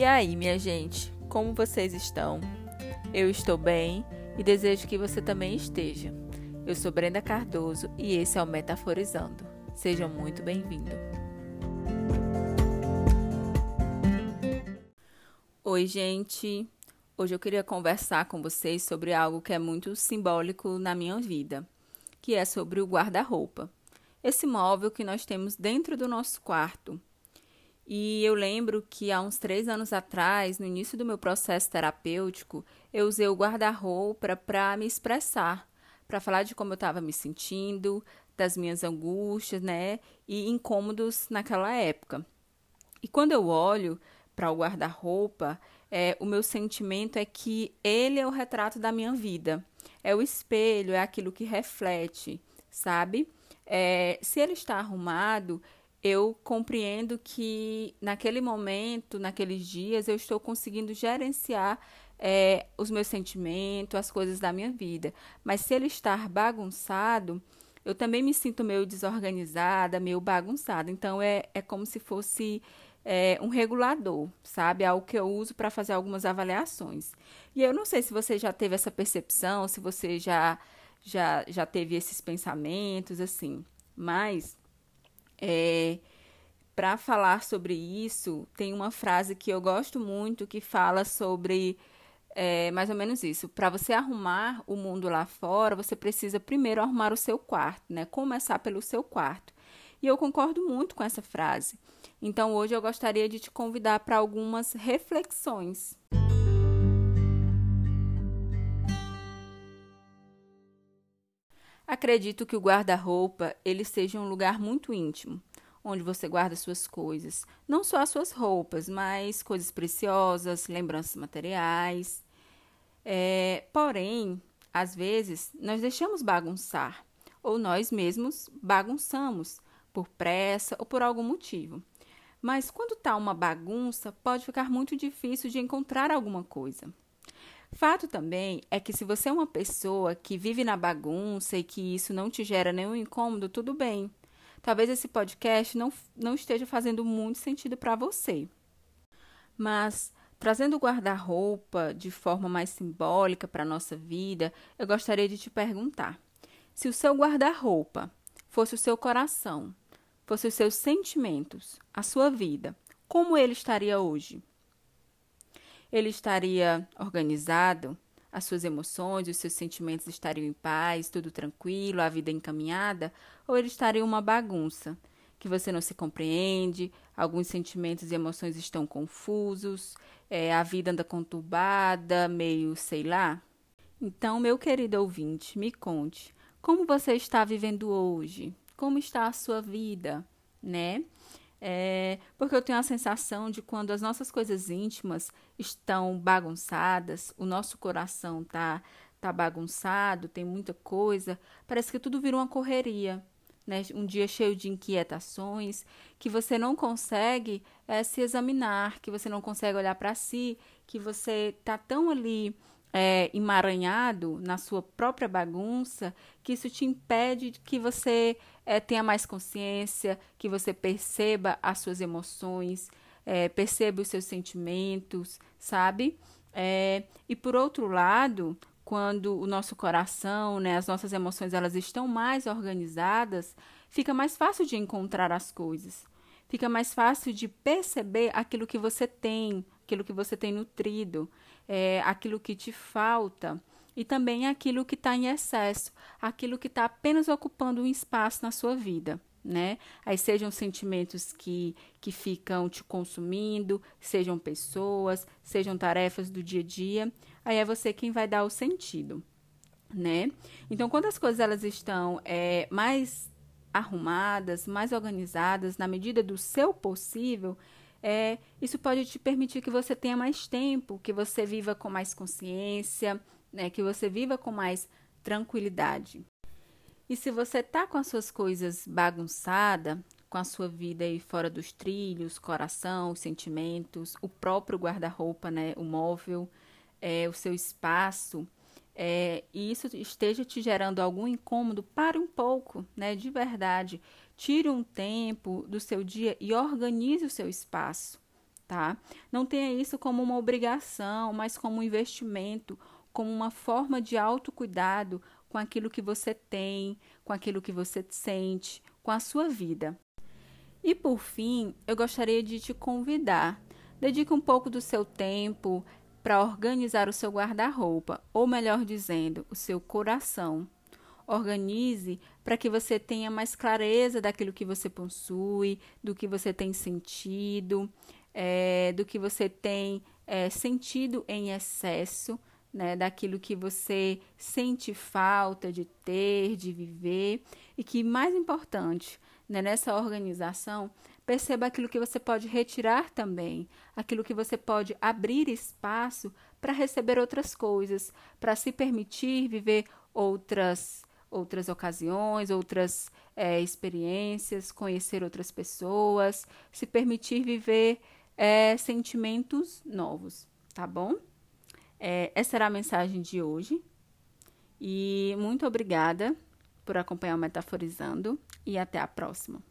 E aí, minha gente, como vocês estão? Eu estou bem e desejo que você também esteja. Eu sou Brenda Cardoso e esse é o Metaforizando. Seja muito bem-vindo. Oi, gente. Hoje eu queria conversar com vocês sobre algo que é muito simbólico na minha vida, que é sobre o guarda-roupa. Esse móvel que nós temos dentro do nosso quarto e eu lembro que há uns três anos atrás, no início do meu processo terapêutico, eu usei o guarda-roupa para me expressar, para falar de como eu estava me sentindo, das minhas angústias, né, e incômodos naquela época. E quando eu olho para o guarda-roupa, é, o meu sentimento é que ele é o retrato da minha vida, é o espelho, é aquilo que reflete, sabe? É, se ele está arrumado, eu compreendo que naquele momento, naqueles dias, eu estou conseguindo gerenciar é, os meus sentimentos, as coisas da minha vida. Mas se ele estar bagunçado, eu também me sinto meio desorganizada, meio bagunçada. Então é, é como se fosse é, um regulador, sabe? Algo que eu uso para fazer algumas avaliações. E eu não sei se você já teve essa percepção, se você já, já, já teve esses pensamentos, assim. Mas é, para falar sobre isso, tem uma frase que eu gosto muito que fala sobre é, mais ou menos isso. Para você arrumar o mundo lá fora, você precisa primeiro arrumar o seu quarto, né? Começar pelo seu quarto. E eu concordo muito com essa frase. Então hoje eu gostaria de te convidar para algumas reflexões. Acredito que o guarda-roupa ele seja um lugar muito íntimo, onde você guarda suas coisas, não só as suas roupas, mas coisas preciosas, lembranças materiais. É, porém, às vezes nós deixamos bagunçar, ou nós mesmos bagunçamos por pressa ou por algum motivo. Mas quando está uma bagunça, pode ficar muito difícil de encontrar alguma coisa. Fato também é que se você é uma pessoa que vive na bagunça e que isso não te gera nenhum incômodo, tudo bem. Talvez esse podcast não, não esteja fazendo muito sentido para você. Mas, trazendo o guarda-roupa de forma mais simbólica para a nossa vida, eu gostaria de te perguntar: se o seu guarda-roupa fosse o seu coração, fosse os seus sentimentos, a sua vida, como ele estaria hoje? Ele estaria organizado, as suas emoções, os seus sentimentos estariam em paz, tudo tranquilo, a vida encaminhada, ou ele estaria uma bagunça, que você não se compreende, alguns sentimentos e emoções estão confusos, é, a vida anda conturbada, meio sei lá? Então, meu querido ouvinte, me conte, como você está vivendo hoje? Como está a sua vida, né? É, porque eu tenho a sensação de quando as nossas coisas íntimas estão bagunçadas, o nosso coração tá tá bagunçado, tem muita coisa, parece que tudo vira uma correria, né? Um dia cheio de inquietações, que você não consegue é, se examinar, que você não consegue olhar para si, que você tá tão ali é, emaranhado na sua própria bagunça, que isso te impede que você é, tenha mais consciência, que você perceba as suas emoções, é, perceba os seus sentimentos, sabe? É, e por outro lado, quando o nosso coração, né, as nossas emoções, elas estão mais organizadas, fica mais fácil de encontrar as coisas. Fica mais fácil de perceber aquilo que você tem, aquilo que você tem nutrido é, aquilo que te falta e também aquilo que está em excesso, aquilo que está apenas ocupando um espaço na sua vida. Né? Aí sejam sentimentos que, que ficam te consumindo, sejam pessoas, sejam tarefas do dia a dia, aí é você quem vai dar o sentido, né? Então, quando as coisas elas estão é, mais arrumadas, mais organizadas, na medida do seu possível, é, isso pode te permitir que você tenha mais tempo, que você viva com mais consciência, né, que você viva com mais tranquilidade. E se você está com as suas coisas bagunçadas, com a sua vida aí fora dos trilhos, coração, os sentimentos, o próprio guarda-roupa, né, o móvel, é, o seu espaço, é, e isso esteja te gerando algum incômodo, pare um pouco, né, de verdade. Tire um tempo do seu dia e organize o seu espaço, tá? Não tenha isso como uma obrigação, mas como um investimento, como uma forma de autocuidado com aquilo que você tem, com aquilo que você sente, com a sua vida. E por fim, eu gostaria de te convidar. Dedique um pouco do seu tempo para organizar o seu guarda-roupa, ou melhor dizendo, o seu coração. Organize para que você tenha mais clareza daquilo que você possui, do que você tem sentido, é, do que você tem é, sentido em excesso, né, daquilo que você sente falta de ter, de viver, e que mais importante, né, nessa organização, perceba aquilo que você pode retirar também, aquilo que você pode abrir espaço para receber outras coisas, para se permitir viver outras outras ocasiões, outras é, experiências, conhecer outras pessoas, se permitir viver é, sentimentos novos, tá bom? É, essa era a mensagem de hoje. E muito obrigada por acompanhar o Metaforizando e até a próxima.